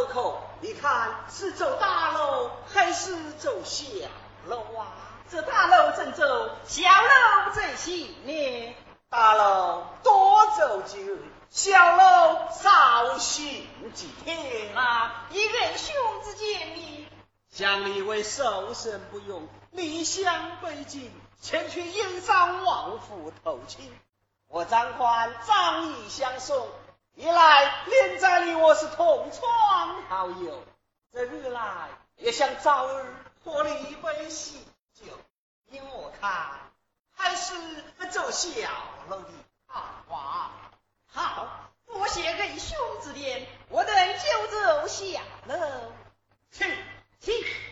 克扣你看是走大路还是走小路啊？这大路正走小路正行呢大路多走几日小路少行几天啊？一人兄之见你将你为守身不用离乡背井前去燕山王府投亲。我张宽仗义相送一来连在你我是同窗好友，这日来也想早日喝你一杯喜酒。依我看，还是不走小路的好啊。好，多谢仁兄指点，我等就走小路。请，去。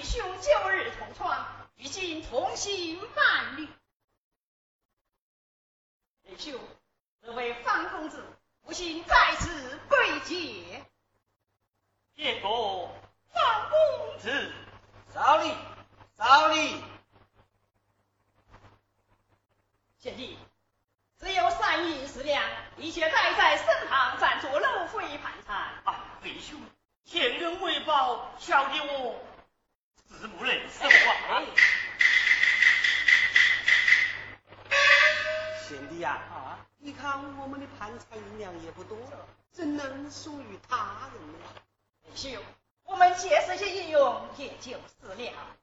乃与兄旧日同窗，如今同心伴侣。仁兄，这位方公子不幸在此被劫。见过方公子，少礼，少礼。贤弟，只有三银十两，一切带在身旁，暂作路费盘缠。啊，弟兄，天人为报，小弟我自不能收啊。贤弟呀，啊，你看我们的盘缠银两也不多了，怎能属于他人呢？兄，我们借这些银用也就是了。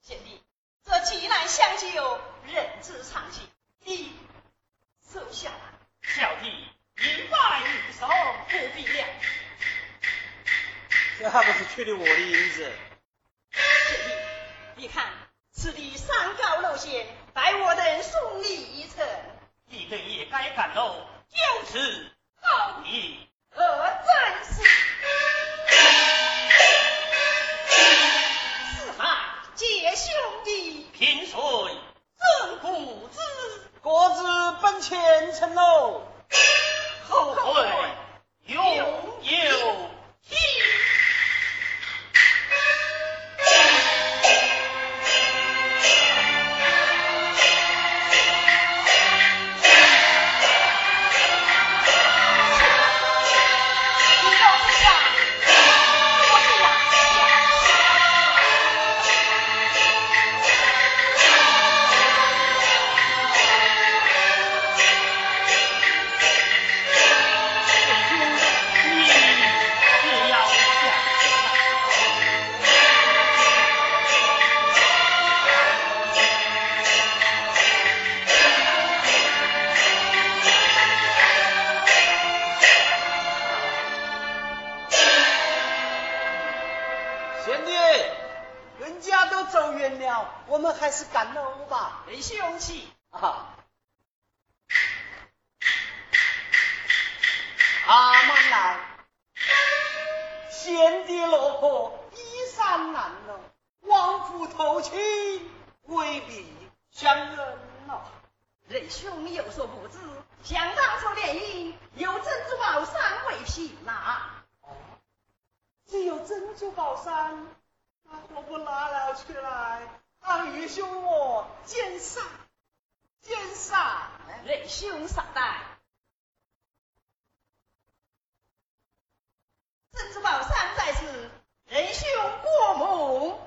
贤弟，这济南相救，人之常情，你收下来。小弟银白你收，不必了。这还不是缺的我的银子？你看此地山高路险，待我等送你一程。你等也该赶路。就此告别。何，正是。我们还是赶路吧。没凶气。啊，阿满来，贤弟落魄，衣衫褴褛，亡夫投亲，未必相认了。仁兄有所不知，想当初联姻有珍珠宝山为凭呐。哦，只有珍珠宝山，那何不拿了出来，让愚兄我奸杀，奸杀？仁兄稍待，珍珠宝山在此，仁兄过目。